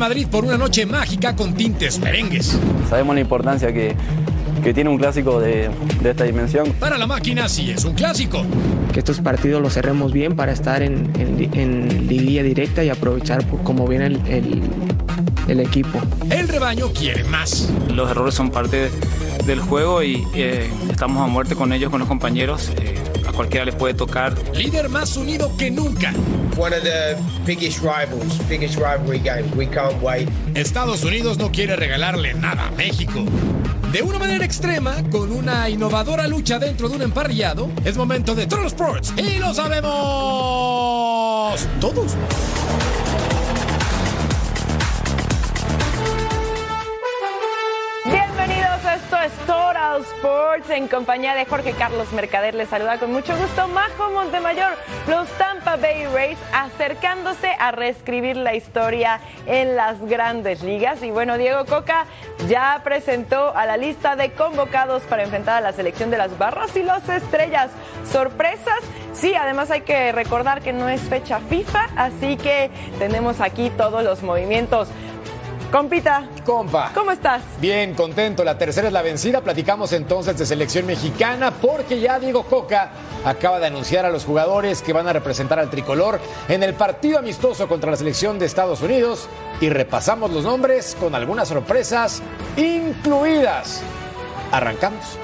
Madrid por una noche mágica con tintes merengues. Sabemos la importancia que, que tiene un clásico de, de, esta dimensión. Para la máquina sí es un clásico. Que estos partidos los cerremos bien para estar en, en, en liguilla directa y aprovechar por cómo viene el, el, el, equipo. El rebaño quiere más. Los errores son parte del juego y eh, estamos a muerte con ellos, con los compañeros. Eh, a cualquiera les puede tocar. Líder más unido que nunca. One of the biggest rivals, biggest rivalry games. We can't wait. Estados Unidos no quiere regalarle nada a México. De una manera extrema, con una innovadora lucha dentro de un emparrillado, es momento de Troll Sports y lo sabemos todos. Sports en compañía de Jorge Carlos Mercader. Les saluda con mucho gusto Majo Montemayor, los Tampa Bay Rays acercándose a reescribir la historia en las grandes ligas. Y bueno, Diego Coca ya presentó a la lista de convocados para enfrentar a la selección de las barras y las estrellas. ¿Sorpresas? Sí, además hay que recordar que no es fecha FIFA, así que tenemos aquí todos los movimientos. Compita. Compa. ¿Cómo estás? Bien, contento. La tercera es la vencida. Platicamos entonces de selección mexicana porque ya Diego Coca acaba de anunciar a los jugadores que van a representar al tricolor en el partido amistoso contra la selección de Estados Unidos y repasamos los nombres con algunas sorpresas incluidas. Arrancamos.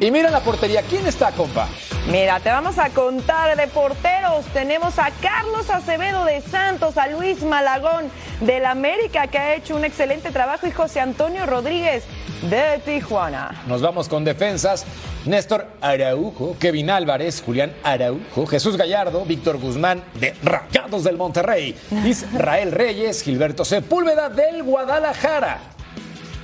Y mira la portería. ¿Quién está, compa? Mira, te vamos a contar de porteros. Tenemos a Carlos Acevedo de Santos, a Luis Malagón del América, que ha hecho un excelente trabajo, y José Antonio Rodríguez de Tijuana. Nos vamos con defensas. Néstor Araujo, Kevin Álvarez, Julián Araujo, Jesús Gallardo, Víctor Guzmán de Rayados del Monterrey, Israel Reyes, Gilberto Sepúlveda del Guadalajara.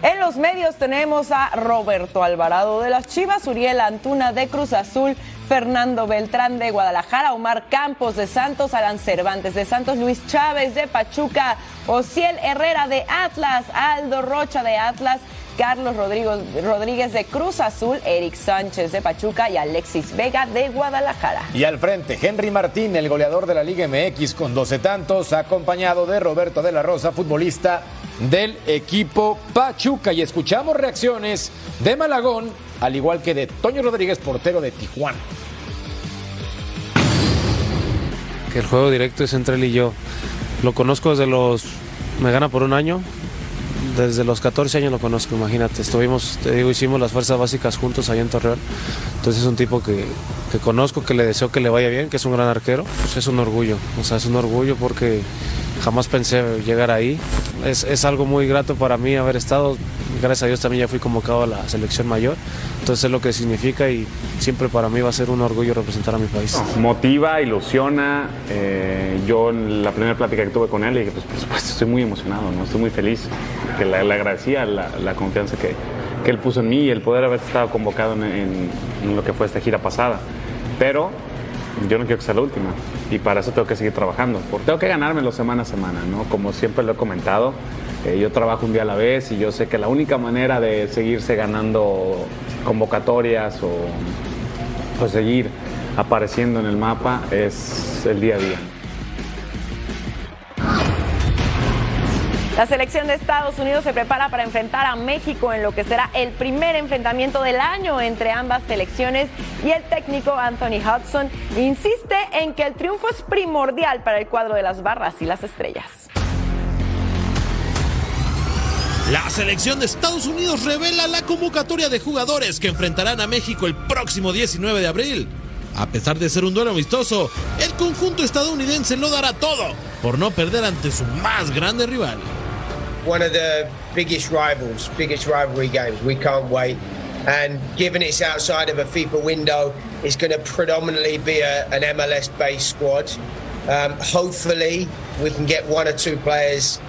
En los medios tenemos a Roberto Alvarado de las Chivas, Uriel Antuna de Cruz Azul, Fernando Beltrán de Guadalajara, Omar Campos de Santos, Alan Cervantes de Santos, Luis Chávez de Pachuca, Ociel Herrera de Atlas, Aldo Rocha de Atlas, Carlos Rodríguez de Cruz Azul, Eric Sánchez de Pachuca y Alexis Vega de Guadalajara. Y al frente, Henry Martín, el goleador de la Liga MX con 12 tantos, acompañado de Roberto de la Rosa, futbolista del equipo Pachuca. Y escuchamos reacciones de Malagón, al igual que de Toño Rodríguez, portero de Tijuana. Que el juego directo es entre él y yo. Lo conozco desde los... Me gana por un año, desde los 14 años lo conozco, imagínate. Estuvimos, te digo, hicimos las fuerzas básicas juntos allá en Torreón. Entonces es un tipo que, que, conozco, que le deseo que le vaya bien, que es un gran arquero. Pues es un orgullo, o sea, es un orgullo porque jamás pensé llegar ahí. Es, es algo muy grato para mí haber estado. Gracias a Dios también ya fui convocado a la selección mayor. Entonces es lo que significa y siempre para mí va a ser un orgullo representar a mi país. Motiva, ilusiona. Eh, yo en la primera plática que tuve con él, dije, pues por supuesto estoy muy emocionado, ¿no? estoy muy feliz, que le, le agradecía la, la confianza que, que, él puso en mí y el poder haber estado convocado en, en, en lo que fue esta gira pasada. Pero yo no quiero que sea la última y para eso tengo que seguir trabajando, porque tengo que ganármelo semana a semana, ¿no? Como siempre lo he comentado, eh, yo trabajo un día a la vez y yo sé que la única manera de seguirse ganando convocatorias o, o seguir apareciendo en el mapa es el día a día. La selección de Estados Unidos se prepara para enfrentar a México en lo que será el primer enfrentamiento del año entre ambas selecciones y el técnico Anthony Hudson insiste en que el triunfo es primordial para el cuadro de las barras y las estrellas. La selección de Estados Unidos revela la convocatoria de jugadores que enfrentarán a México el próximo 19 de abril. A pesar de ser un duelo amistoso, el conjunto estadounidense lo dará todo por no perder ante su más grande rival. One of the biggest rivals, biggest rivalry games. We can't wait. And given it's outside of a FIFA window, it's going to predominantly be a, an MLS based squad. Um, hopefully, we can get one or two players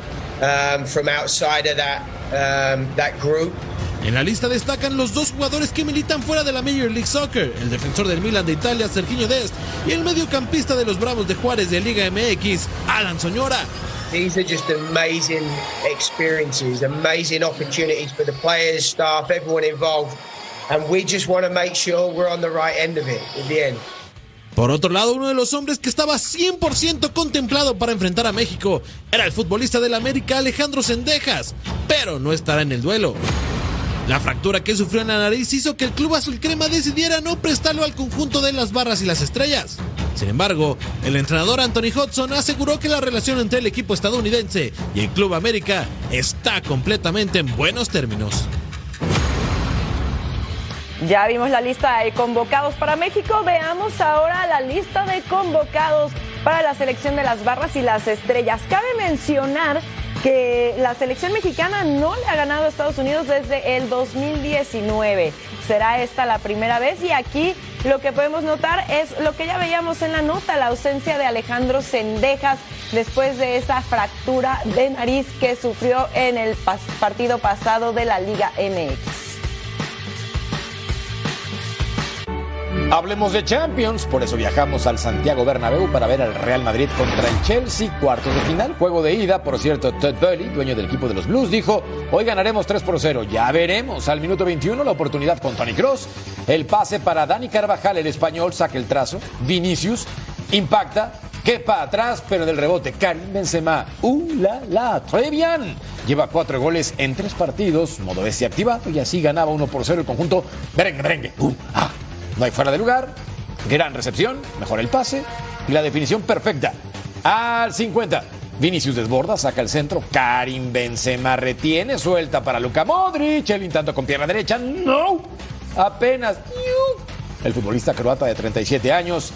um, from outside of that, um, that group. En la lista destacan los dos jugadores que militan fuera de la Major League Soccer, el defensor del Milan de Italia, Serginho Dest, y el mediocampista de los Bravos de Juárez de Liga MX, Alan Soñora. These are just amazing experiences, amazing opportunities for the players, staff, everyone involved And we just want to make sure we're on the right end of it at the end. Por otro lado, uno de los hombres que estaba 100% contemplado para enfrentar a México era el futbolista del América Alejandro Sendejas, pero no estará en el duelo. La fractura que sufrió en la nariz hizo que el club azul crema decidiera no prestarlo al conjunto de las barras y las estrellas. Sin embargo, el entrenador Anthony Hudson aseguró que la relación entre el equipo estadounidense y el Club América está completamente en buenos términos. Ya vimos la lista de convocados para México, veamos ahora la lista de convocados para la selección de las barras y las estrellas. Cabe mencionar que la selección mexicana no le ha ganado a Estados Unidos desde el 2019. Será esta la primera vez y aquí lo que podemos notar es lo que ya veíamos en la nota, la ausencia de Alejandro Sendejas después de esa fractura de nariz que sufrió en el partido pasado de la Liga MX. Hablemos de Champions, por eso viajamos al Santiago Bernabéu para ver al Real Madrid contra el Chelsea, cuartos de final, juego de ida. Por cierto, Todd Burley, dueño del equipo de los Blues, dijo, hoy ganaremos 3 por 0. Ya veremos. Al minuto 21 la oportunidad con Tony Cross. El pase para Dani Carvajal, el español, saca el trazo. Vinicius impacta, quepa atrás, pero del rebote Karim Benzema, ¡uh, la, la! Trevian lleva cuatro goles en tres partidos, modo S activado y así ganaba 1 por 0 el conjunto merengue, merengue. ¡Uh, ah! No hay fuera de lugar. Gran recepción, mejor el pase y la definición perfecta. Al 50. Vinicius desborda, saca el centro. Karim Benzema retiene, suelta para Luka Modric. El intento con pierna derecha. No. Apenas. El futbolista croata de 37 años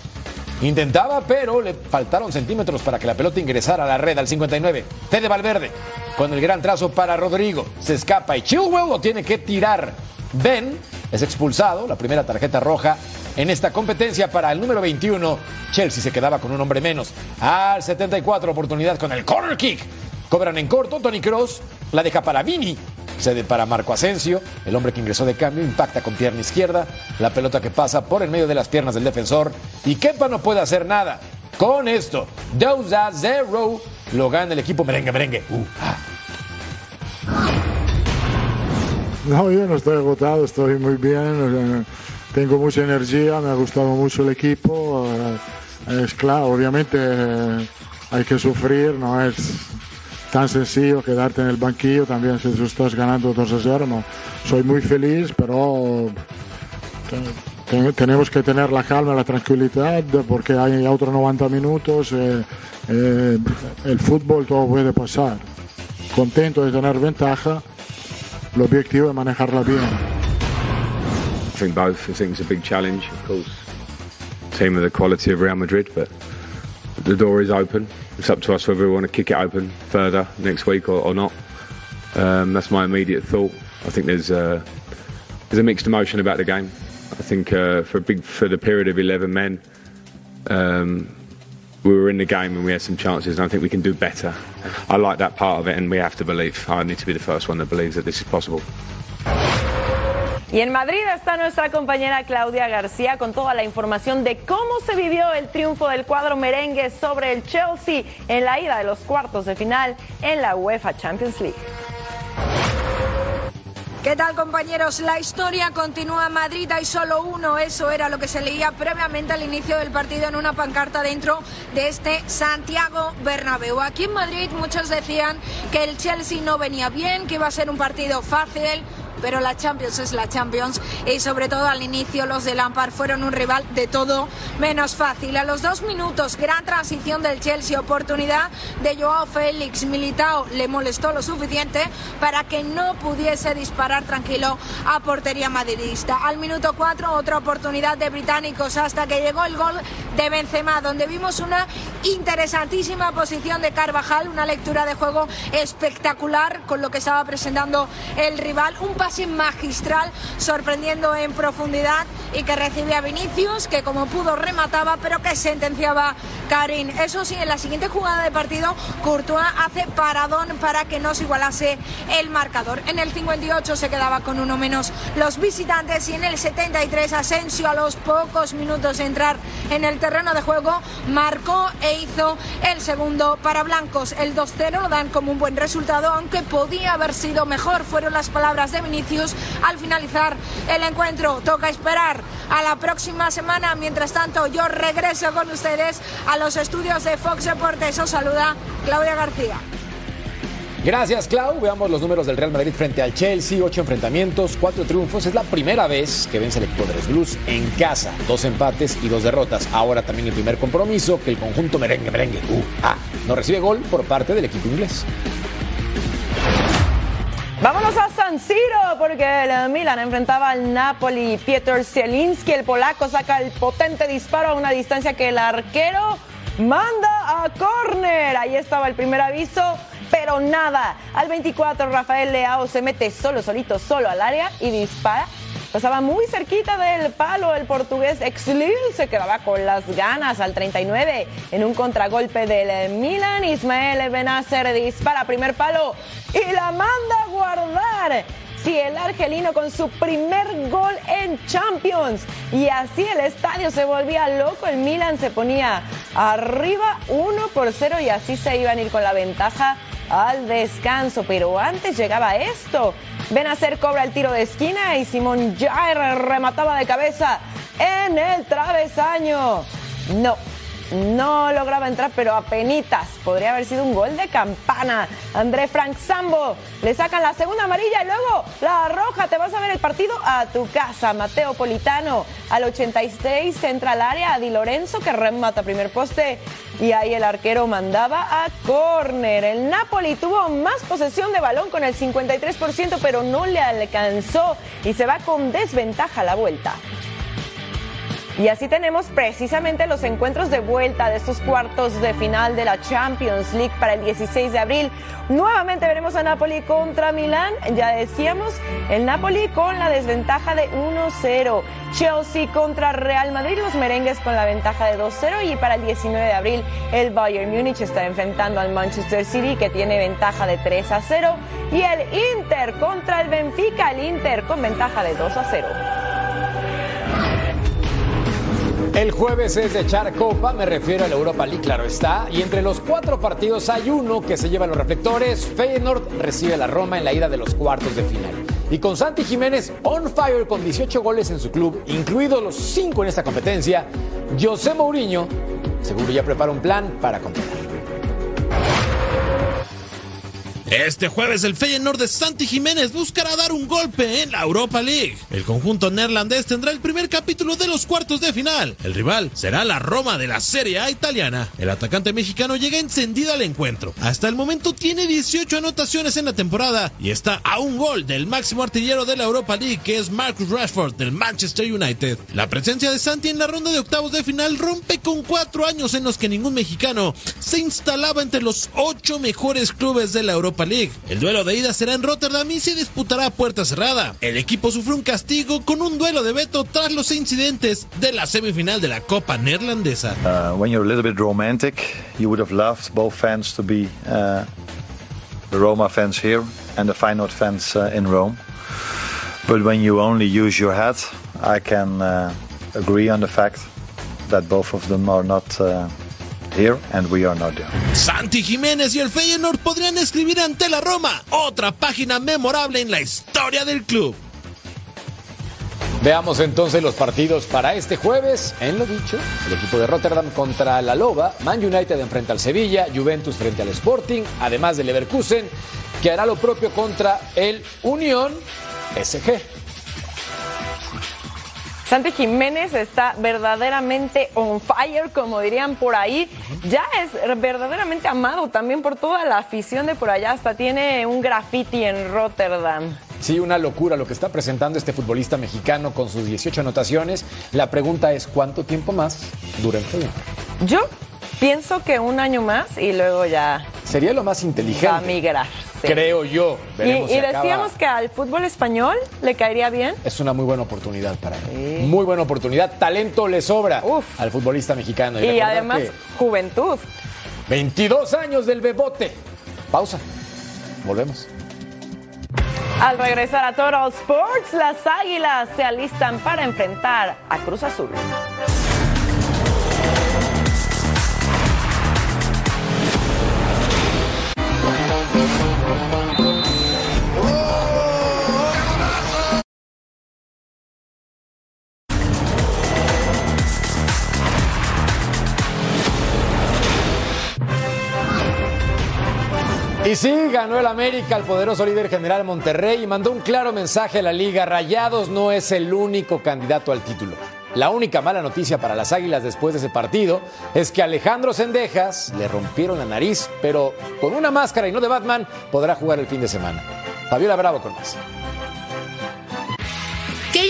intentaba, pero le faltaron centímetros para que la pelota ingresara a la red al 59. Fede Valverde con el gran trazo para Rodrigo. Se escapa y Chilwell lo tiene que tirar. Ben es expulsado, la primera tarjeta roja en esta competencia para el número 21. Chelsea se quedaba con un hombre menos. Al 74, oportunidad con el corner kick. Cobran en corto, Tony Cross la deja para Vini. Cede para Marco Asensio, el hombre que ingresó de cambio, impacta con pierna izquierda, la pelota que pasa por el medio de las piernas del defensor y Kepa no puede hacer nada. Con esto, 2 a 0, lo gana el equipo merengue merengue. Uh, ah. No, yo no estoy agotado, estoy muy bien, tengo mucha energía, me ha gustado mucho el equipo. Eh, es claro, obviamente eh, hay que sufrir, no es tan sencillo quedarte en el banquillo, también si tú estás ganando 2 a 0, no. Soy muy feliz, pero tenemos que tener la calma, la tranquilidad, porque hay otros 90 minutos, eh, el fútbol todo puede pasar. Contento de tener ventaja manejarla bien. I think both. I think it's a big challenge, of course. Team of the quality of Real Madrid, but the door is open. It's up to us whether we want to kick it open further next week or, or not. Um, that's my immediate thought. I think there's a, there's a mixed emotion about the game. I think uh, for a big for the period of 11 men, um, we were in the game and we had some chances, and I think we can do better. I like that part of it, and we have to believe. I need to be the first one that believes that this is possible. Y en Madrid está nuestra compañera Claudia García con toda la información de cómo se vivió el triunfo del cuadro merengue sobre el Chelsea en la ida de los cuartos de final en la UEFA Champions League. ¿Qué tal compañeros? La historia continúa. Madrid hay solo uno. Eso era lo que se leía previamente al inicio del partido en una pancarta dentro de este Santiago Bernabéu. Aquí en Madrid muchos decían que el Chelsea no venía bien, que iba a ser un partido fácil pero la Champions es la Champions y sobre todo al inicio los de Lampard fueron un rival de todo menos fácil. A los dos minutos, gran transición del Chelsea, oportunidad de Joao Félix. Militao le molestó lo suficiente para que no pudiese disparar tranquilo a portería madridista. Al minuto cuatro, otra oportunidad de británicos hasta que llegó el gol de Benzema, donde vimos una interesantísima posición de Carvajal, una lectura de juego espectacular con lo que estaba presentando el rival. Un magistral, sorprendiendo en profundidad y que recibía a Vinicius, que como pudo remataba, pero que sentenciaba Karim. Eso sí, en la siguiente jugada de partido, Courtois hace paradón para que no se igualase el marcador. En el 58 se quedaba con uno menos los visitantes y en el 73 Asensio a los pocos minutos de entrar en el terreno de juego marcó e hizo el segundo para blancos. El 2-0 lo dan como un buen resultado, aunque podía haber sido mejor, fueron las palabras de Vinicius Vinicius al finalizar el encuentro. Toca esperar a la próxima semana. Mientras tanto, yo regreso con ustedes a los estudios de Fox Deportes. Os saluda Claudia García. Gracias, Clau. Veamos los números del Real Madrid frente al Chelsea. Ocho enfrentamientos, cuatro triunfos. Es la primera vez que vence el equipo de los Blues en casa. Dos empates y dos derrotas. Ahora también el primer compromiso que el conjunto merengue, merengue, uh, ah, no recibe gol por parte del equipo inglés. Vámonos a San Siro porque el Milan enfrentaba al Napoli. Piotr Zielinski, el polaco, saca el potente disparo a una distancia que el arquero manda a córner. Ahí estaba el primer aviso, pero nada. Al 24 Rafael Leao se mete solo, solito, solo al área y dispara. Pasaba muy cerquita del palo el portugués Exlil, se quedaba con las ganas al 39 en un contragolpe del Milan. Ismael Benacer dispara primer palo y la manda a guardar. Sí, el argelino con su primer gol en Champions. Y así el estadio se volvía loco. El Milan se ponía arriba 1 por 0 y así se iban a ir con la ventaja al descanso. Pero antes llegaba esto. Benacer cobra el tiro de esquina y Simón Jair remataba de cabeza en el travesaño. No, no lograba entrar, pero apenitas. Podría haber sido un gol de campana. André Frank Sambo le sacan la segunda amarilla y luego la roja. Te vas a ver el partido a tu casa. Mateo Politano al 86 entra al área Di Lorenzo que remata primer poste y ahí el arquero mandaba a córner. El Napoli tuvo más posesión de balón con el 53%, pero no le alcanzó y se va con desventaja la vuelta. Y así tenemos precisamente los encuentros de vuelta de estos cuartos de final de la Champions League para el 16 de abril. Nuevamente veremos a Napoli contra Milán. Ya decíamos, el Napoli con la desventaja de 1-0. Chelsea contra Real Madrid, los merengues con la ventaja de 2-0 y para el 19 de abril el Bayern Múnich está enfrentando al Manchester City que tiene ventaja de 3 a 0 y el Inter contra el Benfica, el Inter con ventaja de 2 a 0. El jueves es de echar copa, me refiero a la Europa League, claro está. Y entre los cuatro partidos hay uno que se lleva los reflectores. Feyenoord recibe a la Roma en la ida de los cuartos de final. Y con Santi Jiménez on fire con 18 goles en su club, incluidos los 5 en esta competencia, José Mourinho seguro ya prepara un plan para continuar. Este jueves el Feyenoord de Santi Jiménez buscará dar un golpe en la Europa League. El conjunto neerlandés tendrá el primer capítulo de los cuartos de final. El rival será la Roma de la Serie A italiana. El atacante mexicano llega encendido al encuentro. Hasta el momento tiene 18 anotaciones en la temporada y está a un gol del máximo artillero de la Europa League que es Marcus Rashford del Manchester United. La presencia de Santi en la ronda de octavos de final rompe con cuatro años en los que ningún mexicano se instalaba entre los ocho mejores clubes de la Europa League. El duelo de ida será en Rotterdam y se disputará a puerta cerrada. El equipo sufre un castigo con un duelo de veto tras los incidentes de la semifinal de la Copa Neerlandesa. Uh, when you're a little bit romantic, you would have loved both fans to be uh, the Roma fans here and the Feyenoord fans uh, in Rome. But when you only use your head, I can uh, agree on the fact that both of them are not uh, here and we are not there. Santi Jiménez y el Feyenoord podrían escribir ante la Roma otra página memorable en la historia del club. Veamos entonces los partidos para este jueves. En lo dicho, el equipo de Rotterdam contra la Loba, Man United enfrenta al Sevilla, Juventus frente al Sporting, además del Leverkusen, que hará lo propio contra el Unión SG. Santi Jiménez está verdaderamente on fire, como dirían por ahí. Ya es verdaderamente amado también por toda la afición de por allá. Hasta tiene un graffiti en Rotterdam. Sí, una locura lo que está presentando este futbolista mexicano con sus 18 anotaciones. La pregunta es, ¿cuánto tiempo más dura el juego? Yo pienso que un año más y luego ya Sería lo más inteligente. va a migrar. Sí. Creo yo. Y, Veremos y si acaba. decíamos que al fútbol español le caería bien. Es una muy buena oportunidad para él. Muy buena oportunidad. Talento le sobra al futbolista mexicano. Y, además, juventud. 22 años del bebote. Pausa. Volvemos. Al regresar a Total Sports, las águilas se alistan para enfrentar a Cruz Azul. Y sí, ganó el América, el poderoso líder general Monterrey, y mandó un claro mensaje a la liga. Rayados no es el único candidato al título. La única mala noticia para las Águilas después de ese partido es que Alejandro Sendejas le rompieron la nariz, pero con una máscara y no de Batman podrá jugar el fin de semana. Fabiola Bravo con más.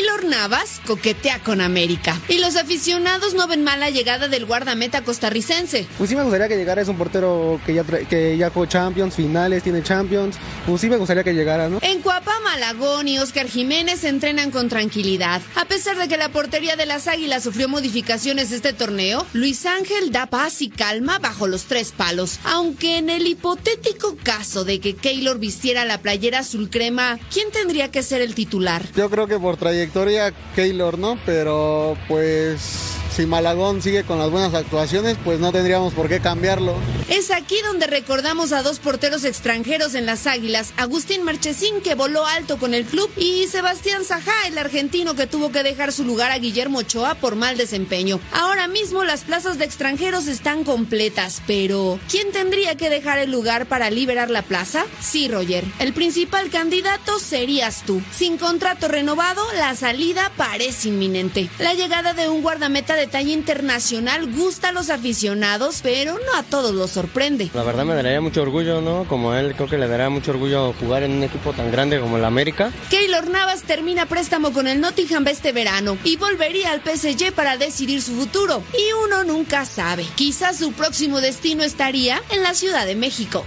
Keylor Navas coquetea con América y los aficionados no ven mal la llegada del guardameta costarricense. Pues sí me gustaría que llegara, es un portero que ya, que ya jugó Champions, finales, tiene Champions. Pues sí me gustaría que llegara, ¿no? En Cuapa, Malagón y Oscar Jiménez se entrenan con tranquilidad. A pesar de que la portería de las Águilas sufrió modificaciones este torneo, Luis Ángel da paz y calma bajo los tres palos. Aunque en el hipotético caso de que Keylor vistiera la playera azul crema, ¿quién tendría que ser el titular? Yo creo que por trayectoria Keylor, ¿no? Pero pues si Malagón sigue con las buenas actuaciones, pues no tendríamos por qué cambiarlo. Es aquí donde recordamos a dos porteros extranjeros en las Águilas, Agustín Marchesín que voló alto con el club y Sebastián Sajá, el argentino que tuvo que dejar su lugar a Guillermo Ochoa por mal desempeño. Ahora mismo las plazas de extranjeros están completas, pero ¿quién tendría que dejar el lugar para liberar la plaza? Sí, Roger, el principal candidato serías tú. Sin contrato renovado, la salida parece inminente. La llegada de un guardameta de talla internacional gusta a los aficionados, pero no a todos los sorprende. La verdad me daría mucho orgullo, ¿no? Como él, creo que le daría mucho orgullo jugar en un equipo tan grande como el América. Keylor Navas termina préstamo con el Nottingham este verano y volvería al PSG para decidir su futuro. Y uno nunca sabe. Quizás su próximo destino estaría en la Ciudad de México.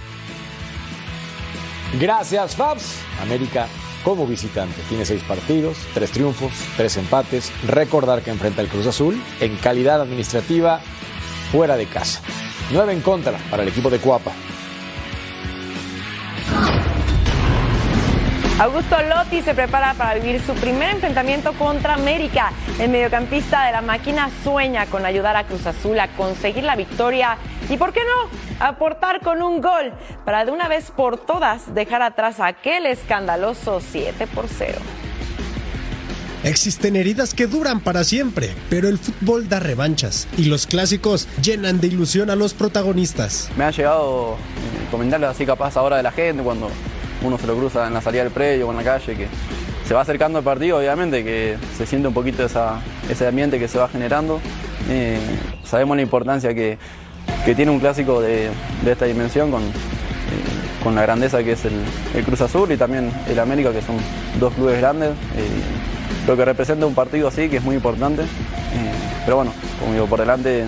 Gracias, Fabs. América como visitante. Tiene seis partidos, tres triunfos, tres empates. Recordar que enfrenta el Cruz Azul en calidad administrativa fuera de casa. Nueve en contra para el equipo de Cuapa. Augusto Lotti se prepara para vivir su primer enfrentamiento contra América. El mediocampista de la máquina sueña con ayudar a Cruz Azul a conseguir la victoria y, ¿por qué no?, aportar con un gol para de una vez por todas dejar atrás aquel escandaloso 7 por 0. Existen heridas que duran para siempre, pero el fútbol da revanchas y los clásicos llenan de ilusión a los protagonistas. Me ha llegado eh, comentarles así capaz ahora de la gente cuando uno se lo cruza en la salida del predio o en la calle, que se va acercando el partido, obviamente, que se siente un poquito esa, ese ambiente que se va generando. Eh, sabemos la importancia que, que tiene un clásico de, de esta dimensión con, eh, con la grandeza que es el, el, Cruz Azul y también el América, que son dos clubes grandes. Eh, lo que representa un partido así, que es muy importante. pero bueno, como digo, por delante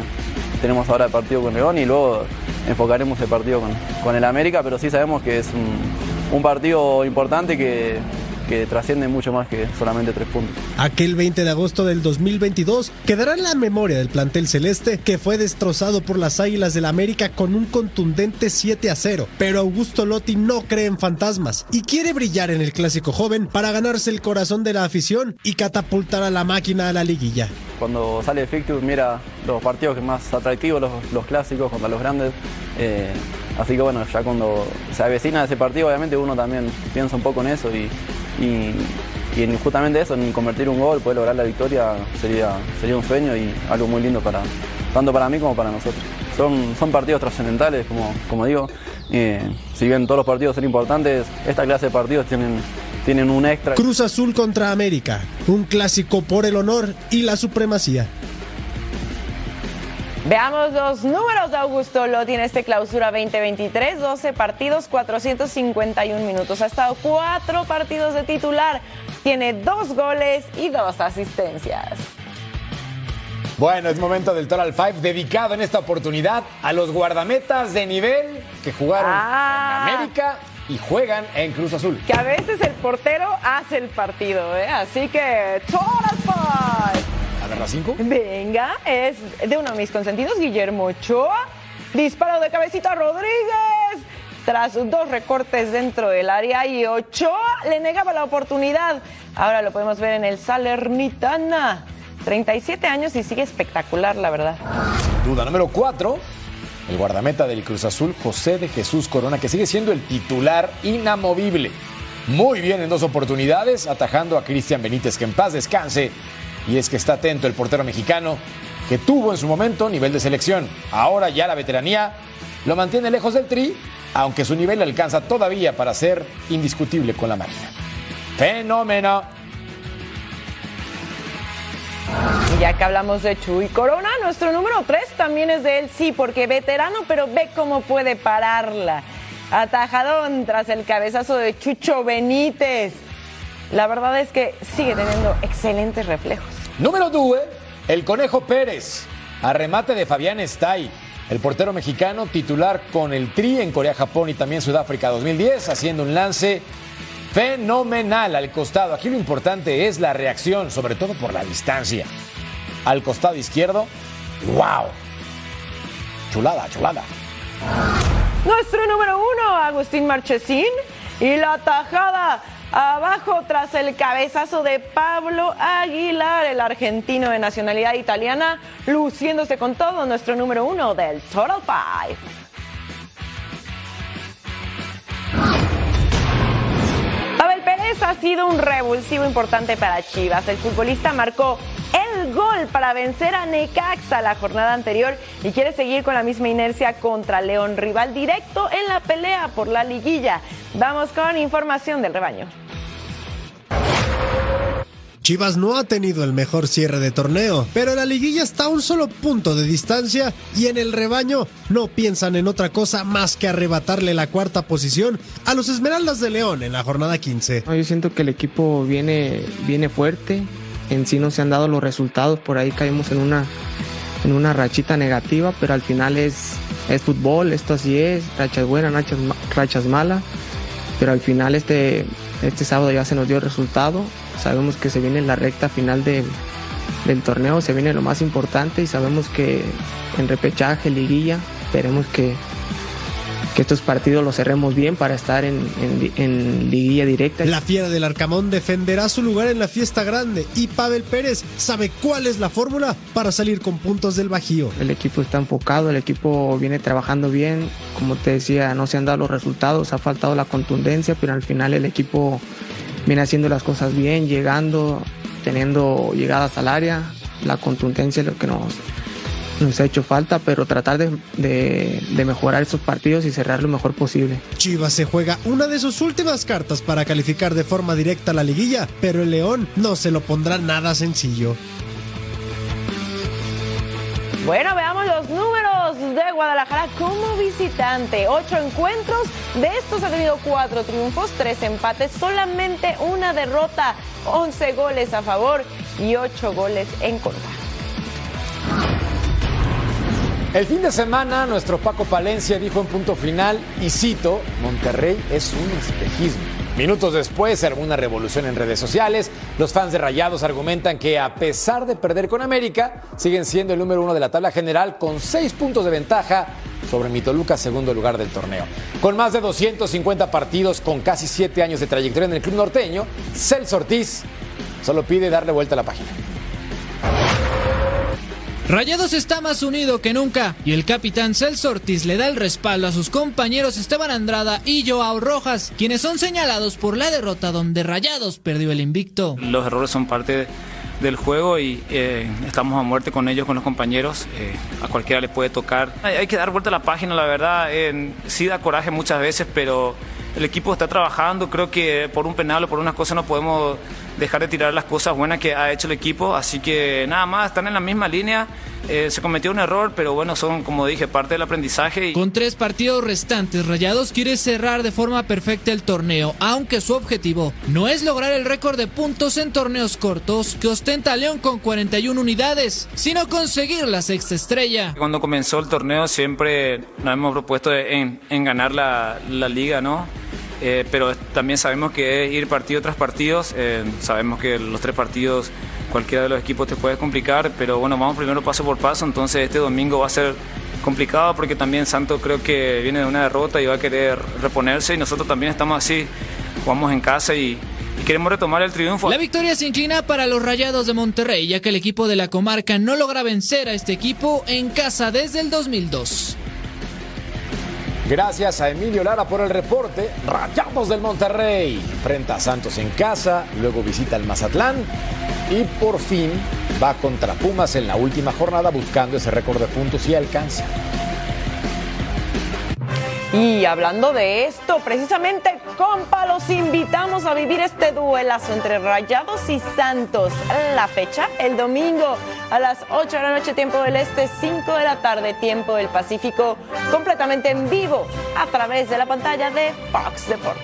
tenemos ahora el partido con León y luego enfocaremos el partido con, con el América, pero sí sabemos que es un, un partido importante que, que trasciende mucho más que solamente tres puntos. Aquel 20 de agosto del 2022 quedará en la memoria del plantel celeste que fue destrozado por las Águilas del América con un contundente 7 a 0. Pero Augusto Lotti no cree en fantasmas y quiere brillar en el clásico joven para ganarse el corazón de la afición y catapultar a la máquina a la liguilla. Cuando sale Fictus mira los partidos que más atractivos, los, los clásicos contra los grandes. Eh, así que bueno, ya cuando se avecina ese partido, obviamente uno también piensa un poco en eso y, y, y en justamente eso, en convertir un gol, poder lograr la victoria, sería, sería un sueño y algo muy lindo para tanto para mí como para nosotros. Son, son partidos trascendentales, como, como digo. Eh, si bien todos los partidos son importantes, esta clase de partidos tienen, tienen un extra. Cruz Azul contra América, un clásico por el honor y la supremacía. Veamos los números de Augusto Lotti en este clausura 2023. 12 partidos, 451 minutos. Ha estado cuatro partidos de titular. Tiene dos goles y dos asistencias. Bueno, es momento del Total Five dedicado en esta oportunidad a los guardametas de nivel que jugaron Ah. en América y juegan en Cruz Azul. Que a veces el portero hace el partido, ¿eh? Así que Total Five. A ver, las cinco. Venga, es de uno de mis consentidos, Guillermo Ochoa. Disparo de cabecita a Rodríguez. Tras dos recortes dentro del área y Ochoa le negaba la oportunidad. Ahora lo podemos ver en el Salernitana. 37 años y sigue espectacular, la verdad. Duda número cuatro. El guardameta del Cruz Azul, José de Jesús Corona, que sigue siendo el titular inamovible. Muy bien en dos oportunidades, atajando a Cristian Benítez, que en paz descanse. Y es que está atento el portero mexicano, que tuvo en su momento nivel de selección. Ahora ya la veteranía lo mantiene lejos del tri, aunque su nivel alcanza todavía para ser indiscutible con la máquina. Fenómeno. Y ya que hablamos de Chuy Corona, nuestro número 3 también es de él, sí, porque veterano, pero ve cómo puede pararla. Atajadón tras el cabezazo de Chucho Benítez. La verdad es que sigue teniendo excelentes reflejos. Número 2, el Conejo Pérez. Arremate de Fabián Estay, el portero mexicano titular con el Tri en Corea, Japón y también Sudáfrica 2010, haciendo un lance fenomenal al costado. Aquí lo importante es la reacción, sobre todo por la distancia. Al costado izquierdo, ¡wow! Chulada, chulada. Nuestro número uno, Agustín Marchesín. Y la tajada abajo tras el cabezazo de Pablo Aguilar, el argentino de nacionalidad italiana, luciéndose con todo nuestro número uno del Total Five. Pavel Pérez ha sido un revulsivo importante para Chivas. El futbolista marcó el gol para vencer a Necaxa la jornada anterior y quiere seguir con la misma inercia contra León, rival directo en la pelea por la liguilla. Vamos con información del rebaño. Chivas no ha tenido el mejor cierre de torneo, pero la liguilla está a un solo punto de distancia y en el rebaño no piensan en otra cosa más que arrebatarle la cuarta posición a los Esmeraldas de León en la jornada 15. Yo siento que el equipo viene, viene fuerte, en sí no se han dado los resultados, por ahí caímos en una, en una rachita negativa, pero al final es, es fútbol, esto así es, rachas buenas, rachas, malas, pero al final este, este sábado ya se nos dio el resultado, sabemos que se viene la recta final de, del torneo, se viene lo más importante y sabemos que en repechaje, liguilla, esperemos que, que estos partidos los cerremos bien para estar en, en, en, liguilla directa. La fiera del Arcamón defenderá su lugar en la fiesta grande y Pavel Pérez sabe cuál es la fórmula para salir con puntos del Bajío. El equipo está enfocado, el equipo viene trabajando bien, como te decía, no se han dado los resultados, ha faltado la contundencia, pero al final el equipo viene haciendo las cosas bien, llegando, teniendo llegadas al área, la contundencia es lo que nos, nos ha hecho falta, pero tratar de, de, de, mejorar esos partidos y cerrar lo mejor posible. Chivas se juega una de sus últimas cartas para calificar de forma directa a la liguilla, pero el León no se lo pondrá nada sencillo. Bueno, veamos los números de Guadalajara como visitante. Ocho encuentros, de estos ha tenido cuatro triunfos, tres empates, solamente una derrota, once goles a favor y ocho goles en contra. El fin de semana, nuestro Paco Palencia dijo en punto final, y cito, Monterrey es un espejismo. Minutos después se armó una revolución en redes sociales. Los fans de Rayados argumentan que a pesar de perder con América, siguen siendo el número uno de la tabla general con seis puntos de ventaja sobre Mitoluca, segundo lugar del torneo. Con más de 250 partidos, con casi siete años de trayectoria en el club norteño, Celso Ortiz solo pide darle vuelta a la página. Rayados está más unido que nunca y el capitán Celso Ortiz le da el respaldo a sus compañeros Esteban Andrada y Joao Rojas, quienes son señalados por la derrota donde Rayados perdió el invicto. Los errores son parte del juego y eh, estamos a muerte con ellos, con los compañeros. Eh, a cualquiera le puede tocar. Hay, hay, que dar vuelta a la página, la verdad. Eh, sí da coraje muchas veces, pero el equipo está trabajando. Creo que por un penal o por unas cosas no podemos dejar de tirar las cosas buenas que ha hecho el equipo. Así que nada más, están en la misma línea. Eh, se cometió un error, pero bueno, son, como dije, parte del aprendizaje. Y... Con tres partidos restantes, Rayados quiere cerrar de forma perfecta el torneo, aunque su objetivo no es lograr el récord de puntos en torneos cortos que ostenta León con 41 unidades, sino conseguir la sexta estrella. Cuando comenzó el torneo siempre nos hemos propuesto en, en ganar la, la liga, ¿no? Eh, pero también sabemos que es ir partido tras partido, eh, sabemos que los tres partidos cualquiera de los equipos te puede complicar, pero bueno, vamos primero paso por paso, entonces este domingo va a ser complicado porque también Santos creo que viene de una derrota y va a querer reponerse y nosotros también estamos así, jugamos en casa y queremos retomar el triunfo. La victoria se inclina para los Rayados de Monterrey, ya que el equipo de la comarca no logra vencer a este equipo en casa desde el 2002. Gracias a Emilio Lara por el reporte. Rayados del Monterrey enfrenta a Santos en casa, luego visita el Mazatlán y por fin va contra Pumas en la última jornada buscando ese récord de puntos y alcanza. Y hablando de esto, precisamente, compa, los invitamos a vivir este duelazo entre Rayados y Santos. La fecha, el domingo a las 8 de la noche, tiempo del Este, 5 de la tarde, tiempo del Pacífico, completamente en vivo a través de la pantalla de Fox Deportes.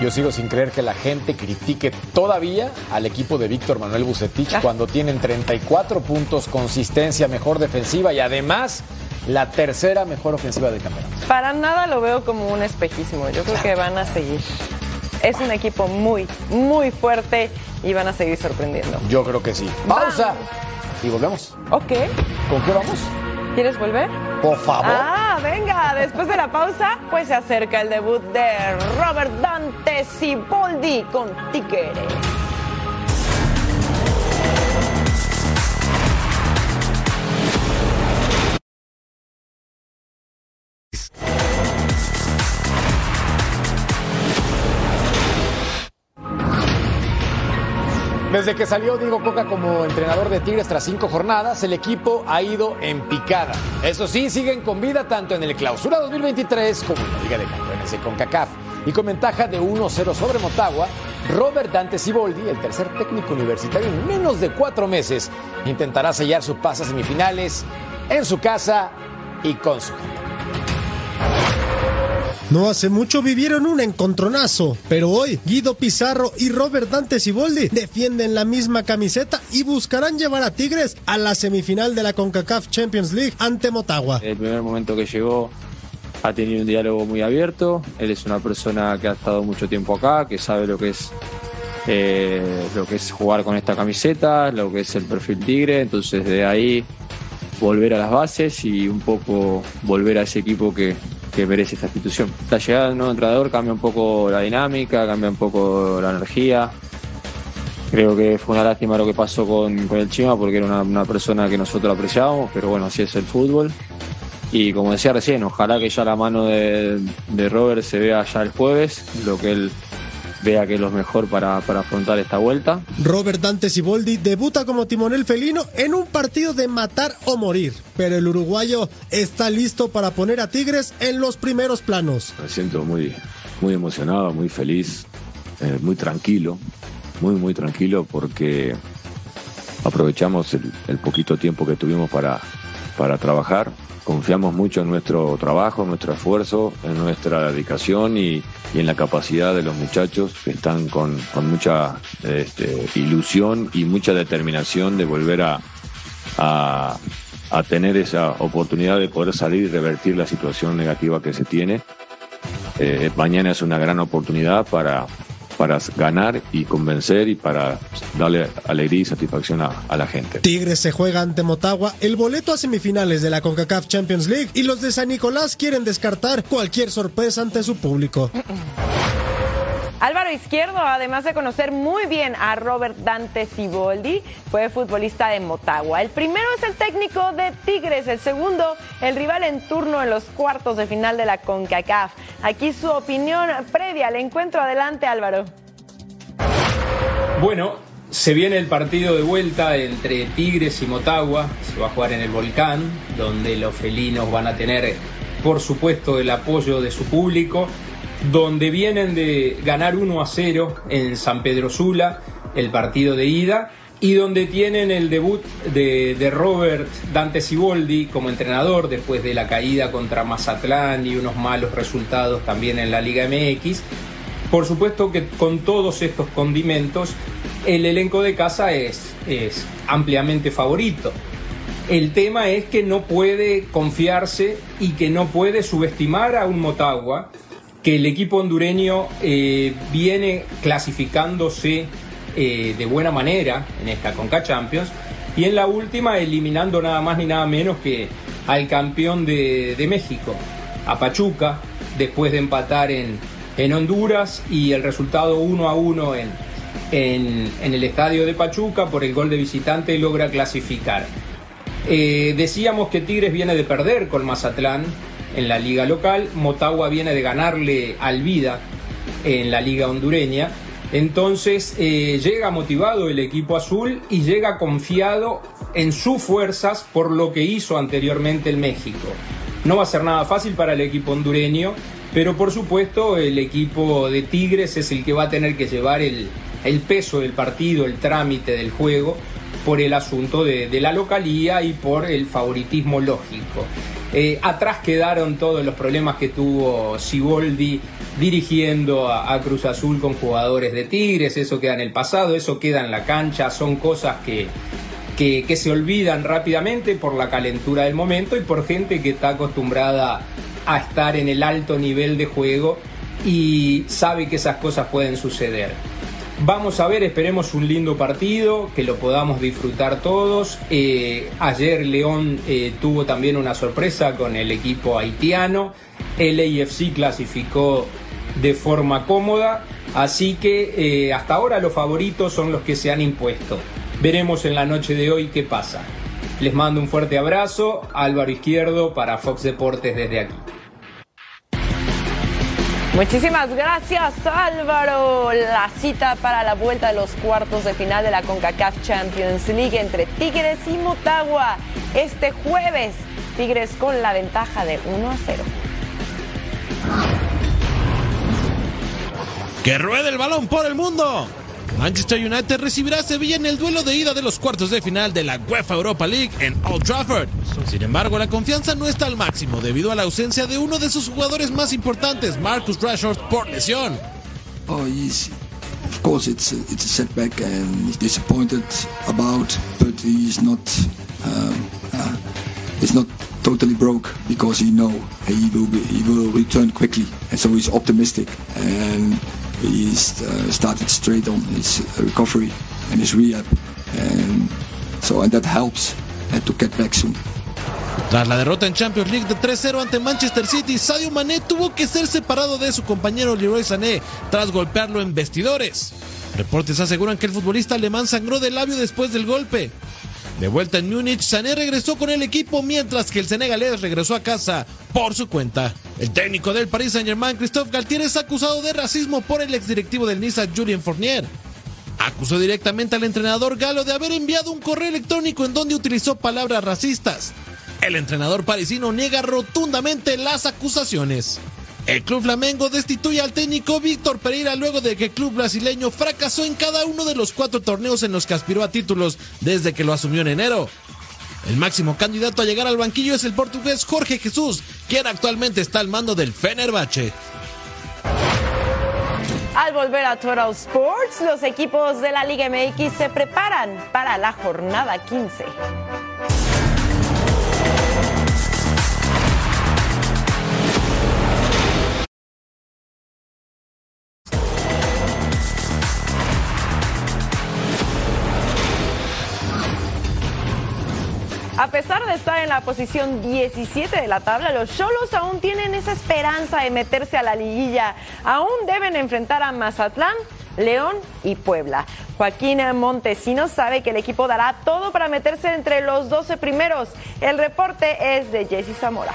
Yo sigo sin creer que la gente critique todavía al equipo de Víctor Manuel Bucetich cuando tienen 34 puntos, consistencia mejor defensiva y además la tercera mejor ofensiva del campeonato. Para nada lo veo como un espejismo. Yo creo que van a seguir. Es un equipo muy, muy fuerte y van a seguir sorprendiendo. Yo creo que sí. Pausa y volvemos. Ok. ¿Con qué vamos? ¿Quieres volver? Por favor. Ah, venga, después de la pausa, pues se acerca el debut de Robert Dante Siboldi con Tigres. Desde que salió Diego Coca como entrenador de Tigres tras cinco jornadas, el equipo ha ido en picada. Eso sí, siguen con vida tanto en el Clausura 2023 como en la Liga de Campeones de CONCACAF. Y con ventaja de 1-0 sobre Motagua, Robert Dante Siboldi, el tercer técnico universitario en menos de cuatro meses, intentará sellar su pase a semifinales en su casa y con su gente. No hace mucho vivieron un encontronazo, pero hoy Guido Pizarro y Robert Dante Siboldi defienden la misma camiseta y buscarán llevar a Tigres a la semifinal de la CONCACAF Champions League ante Motagua. El primer momento que llegó ha tenido un diálogo muy abierto, él es una persona que ha estado mucho tiempo acá, que sabe lo que es eh, lo que es jugar con esta camiseta, lo que es el perfil Tigre, entonces de ahí volver a las bases y un poco volver a ese equipo que, que merece esta institución. La llegada del nuevo entrenador cambia un poco la dinámica, cambia un poco la energía. Creo que fue una lástima lo que pasó con, con el Chima porque era una, una persona que nosotros apreciábamos, pero bueno, así es el fútbol. Y como decía recién, ojalá que ya la mano de, de Robert se vea ya el jueves, lo que él vea que es lo mejor para, para afrontar esta vuelta. Robert Dante Siboldi debuta como timonel felino en un partido de matar o morir, pero el uruguayo está listo para poner a Tigres en los primeros planos. Me siento muy, muy emocionado, muy feliz, eh, muy tranquilo, muy, muy tranquilo porque aprovechamos el, el poquito tiempo que tuvimos para, para trabajar. Confiamos mucho en nuestro trabajo, en nuestro esfuerzo, en nuestra dedicación y, en la capacidad de los muchachos que están con, mucha este, ilusión y mucha determinación de volver a tener esa oportunidad de poder salir y revertir la situación negativa que se tiene. Eh, mañana es una gran oportunidad para, para ganar y convencer y para darle alegría y satisfacción a, la gente. Tigres se juega ante Motagua el boleto a semifinales de la CONCACAF Champions League y los de San Nicolás quieren descartar cualquier sorpresa ante su público. Álvaro Izquierdo, además de conocer muy bien a Robert Dante Siboldi, fue futbolista de Motagua. El primero es el técnico de Tigres, el segundo, el rival en turno en los cuartos de final de la CONCACAF. Aquí su opinión previa al encuentro. Adelante, Álvaro. Bueno, se viene el partido de vuelta entre Tigres y Motagua. Se va a jugar en el Volcán, donde los felinos van a tener, por supuesto, el apoyo de su público donde vienen de ganar 1 a 0 en San Pedro Sula, el partido de ida, y donde tienen el debut de, de, Robert Dante Siboldi como entrenador después de la caída contra Mazatlán y unos malos resultados también en la Liga MX. Por supuesto que con todos estos condimentos, el elenco de casa es, es ampliamente favorito. El tema es que no puede confiarse y que no puede subestimar a un Motagua que el equipo hondureño eh, viene clasificándose eh, de buena manera en esta Conca Champions y en la última eliminando nada más ni nada menos que al campeón de, de México, a Pachuca, después de empatar en, en, Honduras y el resultado 1 a 1 en, en, el estadio de Pachuca por el gol de visitante logra clasificar. Eh, decíamos que Tigres viene de perder con Mazatlán en la liga local. Motagua viene de ganarle al Vida en la liga hondureña. Entonces eh, llega motivado el equipo azul y llega confiado en sus fuerzas por lo que hizo anteriormente el México. No va a ser nada fácil para el equipo hondureño, pero por supuesto el equipo de Tigres es el que va a tener que llevar el, el peso del partido, el trámite del juego por el asunto de, la localía y por el favoritismo lógico. Eh, atrás quedaron todos los problemas que tuvo Siboldi dirigiendo a, Cruz Azul con jugadores de Tigres, eso queda en el pasado, eso queda en la cancha, son cosas que, que se olvidan rápidamente por la calentura del momento y por gente que está acostumbrada a estar en el alto nivel de juego y sabe que esas cosas pueden suceder. Vamos a ver, esperemos un lindo partido, que lo podamos disfrutar todos. Eh, ayer León eh, tuvo también una sorpresa con el equipo haitiano. El AFC clasificó de forma cómoda, así que eh, hasta ahora los favoritos son los que se han impuesto. Veremos en la noche de hoy qué pasa. Les mando un fuerte abrazo, Álvaro Izquierdo para Fox Deportes desde aquí. Muchísimas gracias Álvaro. La cita para la vuelta de los cuartos de final de la CONCACAF Champions League entre Tigres y Motagua este jueves. Tigres con la ventaja de 1 a 0. Que ruede el balón por el mundo. Manchester United recibirá a Sevilla en el duelo de ida de los cuartos de final de la UEFA Europa League en Old Trafford. Sin embargo, la confianza no está al máximo debido a la ausencia de uno de sus jugadores más importantes, Marcus Rashford, por lesión. Oh, he's, of course, it's a, it's a setback and disappointed about, but he's not, um, uh, he's not totally broke because he know he will be, he will return quickly, and so he's optimistic and he's uh, started straight on his recovery and his rehab, and so and that helps uh, to get back soon. Tras la derrota en Champions League de 3-0 ante Manchester City, Sadio Mané tuvo que ser separado de su compañero Leroy Sané tras golpearlo en vestidores. Reportes aseguran que el futbolista alemán sangró del labio después del golpe. De vuelta en Múnich, Sané regresó con el equipo mientras que el senegalés regresó a casa por su cuenta. El técnico del Paris Saint-Germain, Christophe Galtier, es acusado de racismo por el exdirectivo del Niza, Julien Fournier. Acusó directamente al entrenador galo de haber enviado un correo electrónico en donde utilizó palabras racistas. El entrenador parisino niega rotundamente las acusaciones. El club Flamengo destituye al técnico Víctor Pereira luego de que el club brasileño fracasó en cada uno de los cuatro torneos en los que aspiró a títulos desde que lo asumió en enero. El máximo candidato a llegar al banquillo es el portugués Jorge Jesús, quien actualmente está al mando del Fenerbahce. Al volver a Total Sports, los equipos de la Liga MX se preparan para la jornada 15. A pesar de estar en la posición 17 de la tabla, los Cholos aún tienen esa esperanza de meterse a la liguilla. Aún deben enfrentar a Mazatlán, León y Puebla. Joaquín Montesinos sabe que el equipo dará todo para meterse entre los 12 primeros. El reporte es de Jesse Zamora.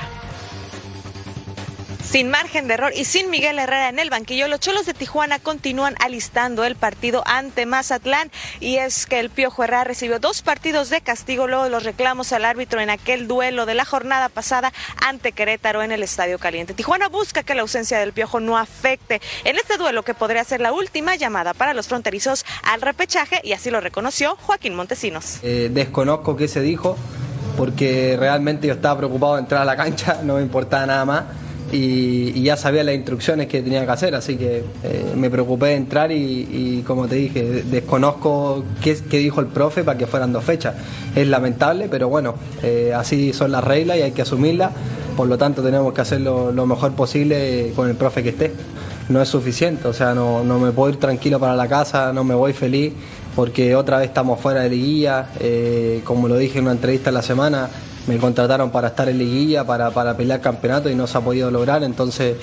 Sin margen de error y sin Miguel Herrera en el banquillo, los Cholos de Tijuana continúan alistando el partido ante Mazatlán y es que el Piojo Herrera recibió dos partidos de castigo luego de los reclamos al árbitro en aquel duelo de la jornada pasada ante Querétaro en el Estadio Caliente. Tijuana busca que la ausencia del Piojo no afecte en este duelo que podría ser la última llamada para los fronterizos al repechaje y así lo reconoció Joaquín Montesinos. Eh, desconozco qué se dijo porque realmente yo estaba preocupado de entrar a la cancha, no me importaba nada más y, ya sabía las instrucciones que tenía que hacer, así que eh, me preocupé de entrar y, como te dije, desconozco qué, dijo el profe para que fueran dos fechas. Es lamentable, pero bueno, eh, así son las reglas y hay que asumirlas, por lo tanto tenemos que hacer lo, lo, mejor posible con el profe que esté. No es suficiente, o sea, no, no me puedo ir tranquilo para la casa, no me voy feliz porque otra vez estamos fuera de liguilla, eh, como lo dije en una entrevista la semana, me contrataron para estar en liguilla, para, para pelear campeonato y no se ha podido lograr. Entonces,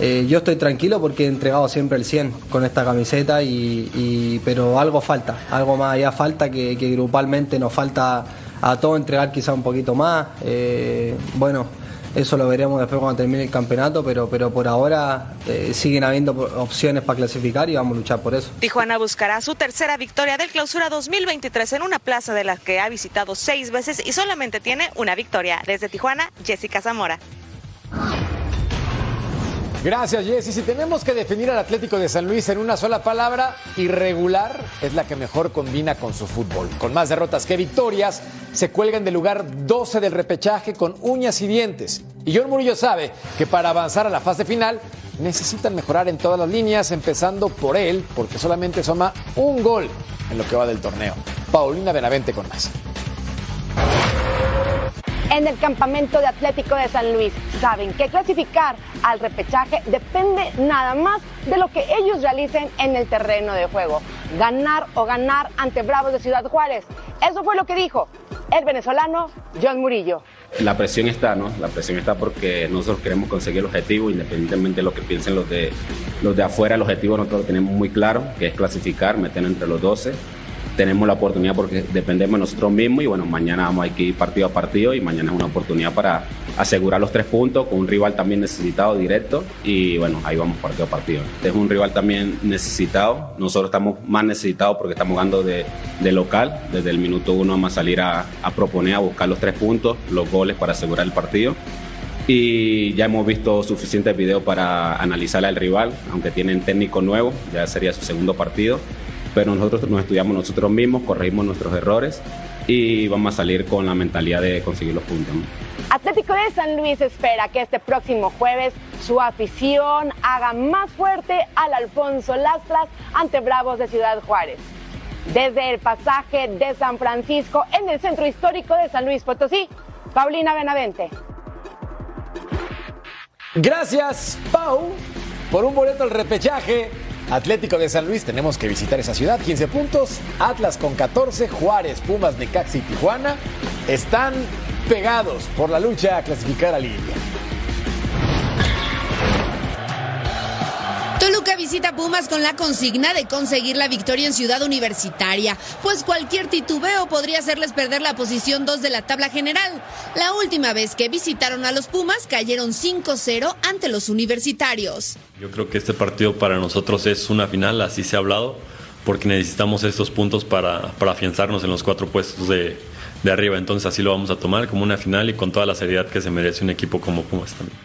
eh, yo estoy tranquilo porque he entregado siempre el 100 con esta camiseta, y, pero algo falta, algo más allá falta que, que, grupalmente nos falta a todos entregar quizá un poquito más. Eh, bueno, eso lo veremos después cuando termine el campeonato, pero, pero por ahora eh, siguen habiendo opciones para clasificar y vamos a luchar por eso. Tijuana buscará su tercera victoria del clausura 2023 en una plaza de la que ha visitado seis veces y solamente tiene una victoria. Desde Tijuana, Jessica Zamora. Gracias, Jessy. Si tenemos que definir al Atlético de San Luis en una sola palabra, irregular es la que mejor combina con su fútbol. Con más derrotas que victorias, se cuelgan del lugar 12 del repechaje con uñas y dientes. Y John Murillo sabe que para avanzar a la fase final necesitan mejorar en todas las líneas, empezando por él, porque solamente suma un gol en lo que va del torneo. Paulina Benavente con más en el campamento de Atlético de San Luis. Saben que clasificar al repechaje depende nada más de lo que ellos realicen en el terreno de juego. Ganar o ganar ante Bravos de Ciudad Juárez. Eso fue lo que dijo el venezolano John Murillo. La presión está, ¿no? La presión está porque nosotros queremos conseguir el objetivo, independientemente de lo que piensen los de, los de afuera. El objetivo nosotros lo tenemos muy claro, que es clasificar, meter entre los 12 tenemos la oportunidad porque dependemos de nosotros mismos y bueno, mañana vamos a ir partido a partido y mañana es una oportunidad para asegurar los tres puntos con un rival también necesitado directo. Y bueno, ahí vamos partido a partido. Es un rival también necesitado, nosotros estamos más necesitados porque estamos jugando de, local, desde el minuto uno vamos a salir a, a proponer, a buscar los tres puntos, los goles para asegurar el partido. Y ya hemos visto suficientes videos para analizar al rival, aunque tienen técnico nuevo, ya sería su segundo partido pero nosotros nos estudiamos nosotros mismos, corregimos nuestros errores y vamos a salir con la mentalidad de conseguir los puntos. Atlético de San Luis espera que este próximo jueves su afición haga más fuerte al Alfonso Lastras ante Bravos de Ciudad Juárez. Desde el pasaje de San Francisco en el centro histórico de San Luis Potosí, Paulina Benavente. Gracias, Pau, por un boleto al repechaje Atlético de San Luis, tenemos que visitar esa ciudad, 15 puntos. Atlas con 14, Juárez, Pumas, Necaxa y Tijuana están pegados por la lucha a clasificar a Liga. Toluca visita Pumas con la consigna de conseguir la victoria en Ciudad Universitaria, pues cualquier titubeo podría hacerles perder la posición 2 de la tabla general. La última vez que visitaron a los Pumas cayeron 5-0 ante los universitarios. Yo creo que este partido para nosotros es una final, así se ha hablado, porque necesitamos estos puntos para, para afianzarnos en los cuatro puestos de, de arriba. Entonces así lo vamos a tomar como una final y con toda la seriedad que se merece un equipo como Pumas también.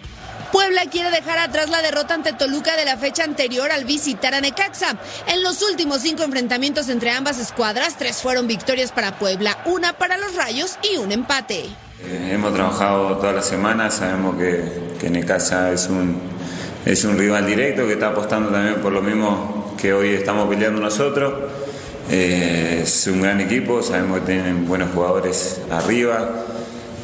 Puebla quiere dejar atrás la derrota ante Toluca de la fecha anterior al visitar a Necaxa. En los últimos cinco enfrentamientos entre ambas escuadras, tres fueron victorias para Puebla, una para los Rayos y un empate. Eh, hemos trabajado toda la semana, sabemos que, que Necaxa es un, es un rival directo que está apostando también por lo mismo que hoy estamos peleando nosotros. Eh, es un gran equipo, sabemos que tienen buenos jugadores arriba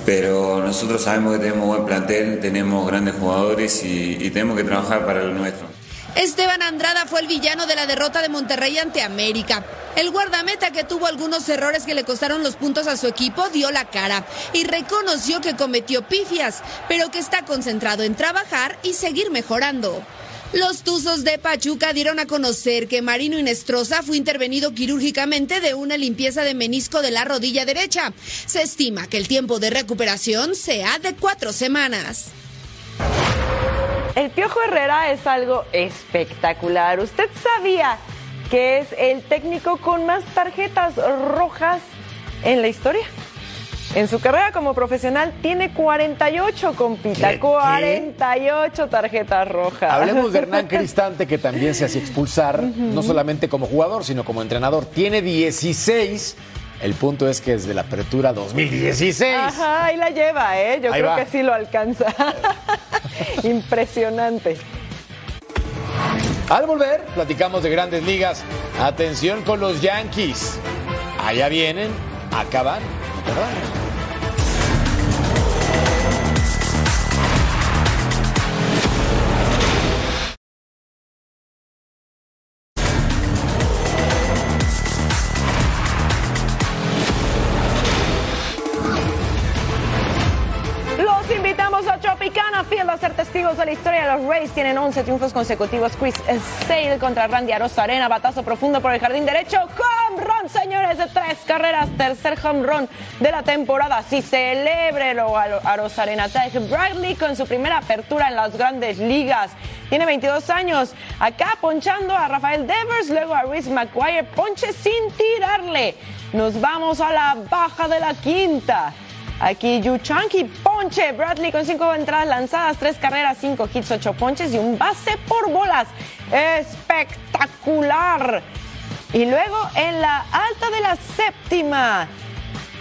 pero nosotros sabemos que tenemos buen plantel, tenemos grandes jugadores y, tenemos que trabajar para lo nuestro. Esteban Andrada fue el villano de la derrota de Monterrey ante América. El guardameta que tuvo algunos errores que le costaron los puntos a su equipo dio la cara y reconoció que cometió pifias, pero que está concentrado en trabajar y seguir mejorando. Los Tuzos de Pachuca dieron a conocer que Marino Inestrosa fue intervenido quirúrgicamente de una limpieza de menisco de la rodilla derecha. Se estima que el tiempo de recuperación sea de cuatro semanas. El Piojo Herrera es algo espectacular. ¿Usted sabía que es el técnico con más tarjetas rojas en la historia? En su carrera como profesional tiene 48, compita. 48 tarjetas rojas. Hablemos de Hernán Cristante, que también se hace expulsar, no solamente como jugador, sino como entrenador. Tiene 16. El punto es que desde la apertura 2016. Ajá, ahí la lleva, ¿eh? Yo creo que sí lo alcanza. Impresionante. Al volver, platicamos de grandes ligas. Atención con los Yankees. Allá vienen, acaban, ¿verdad? Los Rays tienen 11 triunfos consecutivos. Chris Sale contra Randy Arena, batazo profundo por el jardín derecho. Home run, señores, de tres carreras. Tercer home run de la temporada. Si celebre lo Arena. Taj Bradley con su primera apertura en las grandes ligas. Tiene 22 años. Acá ponchando a Rafael Devers, luego a Rhys McGuire. Ponche sin tirarle. Nos vamos a la baja de la quinta. Aquí Yu Chunky, ponche. Bradley con cinco entradas lanzadas, tres carreras, cinco hits, ocho ponches y un base por bolas. Espectacular. Y luego en la alta de la séptima.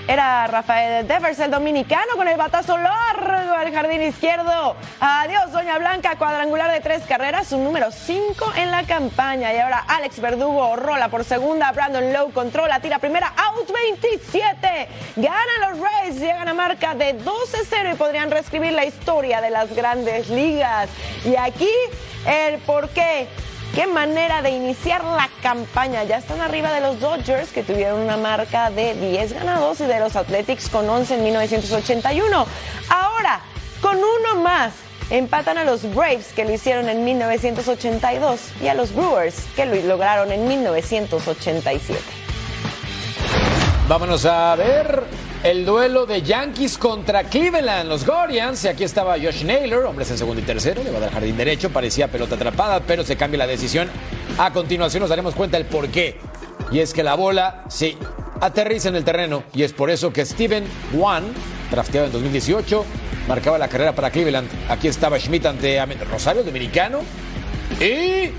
Era Rafael Devers, el dominicano, con el batazo largo al jardín izquierdo. Adiós, Doña Blanca, cuadrangular de tres carreras, su número cinco en la campaña. Y ahora Alex Verdugo rola por segunda, Brandon Lowe controla, tira primera, out 27. Ganan los Rays, llegan a marca de 12-0 y podrían reescribir la historia de las grandes ligas. Y aquí el por qué Qué manera de iniciar la campaña. Ya están arriba de los Dodgers, que tuvieron una marca de 10 ganados, y de los Athletics con 11 en 1981. Ahora, con uno más, empatan a los Braves, que lo hicieron en 1982, y a los Brewers, que lo lograron en 1987. Vámonos a ver el duelo de Yankees contra Cleveland, los Guardians. Y aquí estaba Josh Naylor, hombres en segundo y tercero, le va a dar jardín derecho, parecía pelota atrapada, pero se cambia la decisión. A continuación nos daremos cuenta del por qué. Y es que la bola sí aterriza en el terreno y es por eso que Steven Wan, drafteado en 2018, marcaba la carrera para Cleveland. Aquí estaba Schmidt ante Rosario, dominicano. Y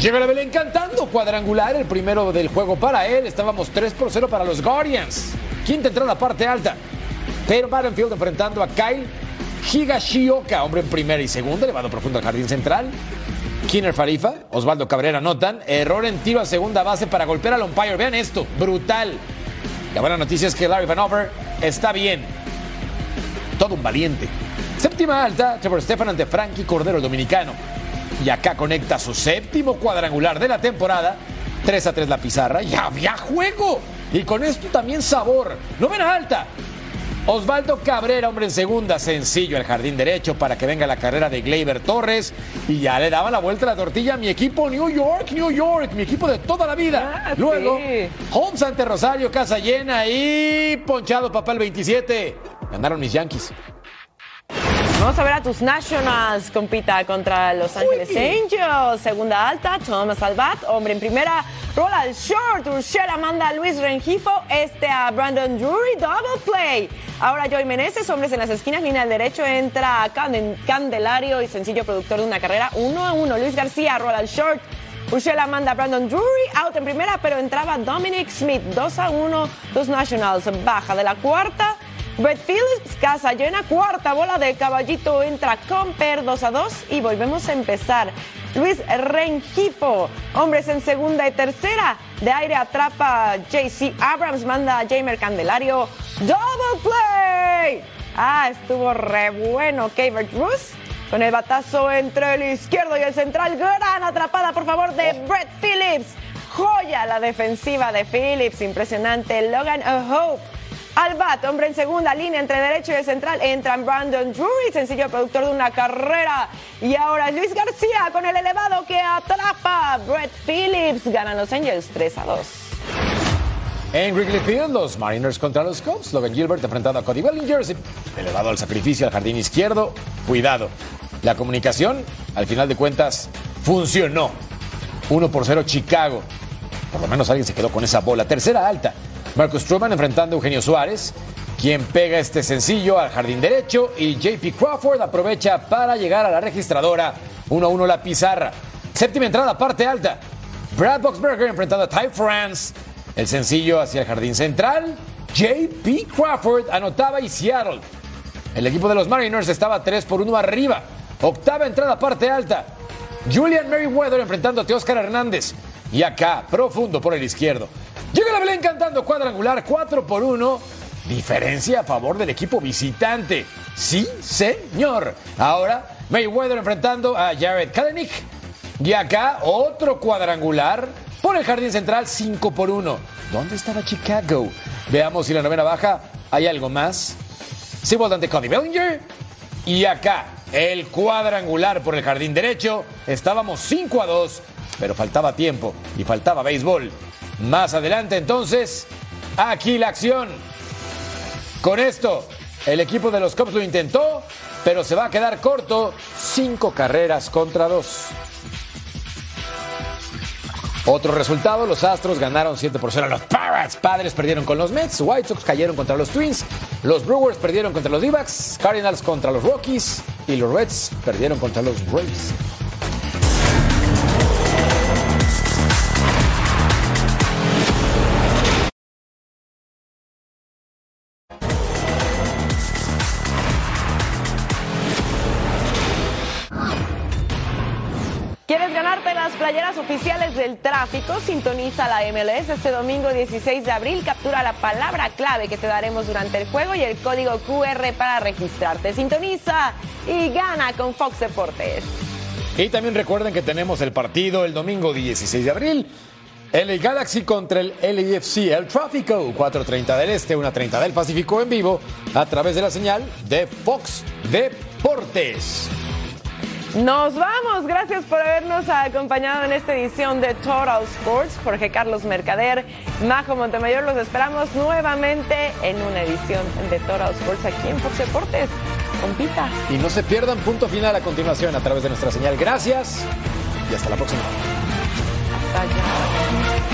llega la Belén cantando cuadrangular, el primero del juego para él. Estábamos 3 por 0 para los Guardians. Quinta entrada, parte alta. Pero Field enfrentando a Kyle Higashioka, hombre en primera y segunda, elevado profundo al jardín central. Kinner Farifa, Osvaldo Cabrera anotan. Error en tiro a segunda base para golpear al umpire. Vean esto, brutal. La buena noticia es que Larry Vanover está bien. Todo un valiente. Séptima alta, Trevor Stefan ante Frankie Cordero, el dominicano. Y acá conecta su séptimo cuadrangular de la temporada. 3 a 3 la pizarra. Ya había juego. Y con esto también sabor. Novena alta. Osvaldo Cabrera, hombre en segunda, sencillo al jardín derecho para que venga la carrera de Gleyber Torres. Y ya le daba la vuelta a la tortilla a mi equipo New York, New York, mi equipo de toda la vida. Ah, Luego, sí. Holmes ante Rosario, casa llena y ponchado papá el 27. Ganaron mis Yankees. Vamos a ver a tus Nationals compita contra Los Ángeles Angels. Segunda alta, Thomas Albat, hombre en primera. Rola al short, Urshela manda a Luis Rengifo, este a Brandon Drury, double play. Ahora Joey Meneses, hombres en las esquinas, línea al derecho, entra Candelario y sencillo productor de una carrera, uno a uno. Luis García, rola al short. Urshela manda a Brandon Drury, out en primera, pero entraba Dominic Smith, 2 a 1, dos Nationals, baja de la cuarta. Brett Phillips, casa llena, cuarta bola de caballito, entra Comper 2 a 2 y volvemos a empezar. Luis Rengifo, hombres en segunda y tercera, de aire atrapa JC Abrams, manda a Jamer Candelario, double play. Ah, estuvo re bueno, Kavert Bruce. Con el batazo entre el izquierdo y el central, gran atrapada por favor de Brett Phillips. Joya la defensiva de Phillips, impresionante. Logan Hope. Al bat, hombre en segunda línea entre derecho y central, entran Brandon Drury, sencillo productor de una carrera. Y ahora Luis García con el elevado que atrapa. Brett Phillips ganan los Angels 3 a 2. En Wrigley Field, los Mariners contra los Cubs. Logan Gilbert enfrentando a Cody Bellinger. Elevado al sacrificio al jardín izquierdo. Cuidado. La comunicación, al final de cuentas, funcionó. 1 por 0 Chicago. Por lo menos alguien se quedó con esa bola. Tercera alta. Marcus Truman enfrentando a Eugenio Suárez. Quien pega este sencillo al jardín derecho. Y JP Crawford aprovecha para llegar a la registradora. 1 a 1 la pizarra. Séptima entrada, parte alta. Brad Boxberger enfrentando a Ty France. El sencillo hacia el jardín central. JP Crawford anotaba y Seattle. El equipo de los Mariners estaba 3 por 1 arriba. Octava entrada, parte alta. Julian Merriweather enfrentando a Teoscar Hernández. Y acá, profundo por el izquierdo. Llega la Belén cantando cuadrangular 4 por 1. Diferencia a favor del equipo visitante. Sí, señor. Ahora, Mayweather enfrentando a Jared Kalenic. Y acá, otro cuadrangular por el jardín central 5 por 1. ¿Dónde estaba Chicago? Veamos si la novena baja hay algo más. Seabold ante Cody Bellinger. Y acá, el cuadrangular por el jardín derecho. Estábamos 5 a 2, pero faltaba tiempo y faltaba béisbol. Más adelante, entonces, aquí la acción. Con esto, el equipo de los Cubs lo intentó, pero se va a quedar corto. Cinco carreras contra dos. Otro resultado, los Astros ganaron 7 por 0 a los Pirates. Padres perdieron con los Mets, White Sox cayeron contra los Twins, los Brewers perdieron contra los d Cardinals contra los Rockies y los Reds perdieron contra los Braves. Playeras oficiales del tráfico? Sintoniza la MLS este domingo 16 de abril. Captura la palabra clave que te daremos durante el juego y el código QR para registrarte. Sintoniza y gana con Fox Deportes. Y también recuerden que tenemos el partido el domingo 16 de abril. LA Galaxy contra el LAFC, el Tráfico, 4.30 del Este, 1.30 del Pacífico en vivo, a través de la señal de Fox Deportes. Nos vamos. Gracias por habernos acompañado en esta edición de Total Sports. Jorge Carlos Mercader, Majo Montemayor. Los esperamos nuevamente en una edición de Total Sports aquí en Fox Deportes. Compita. Y no se pierdan punto final a continuación a través de nuestra señal. Gracias y hasta la próxima. Hasta.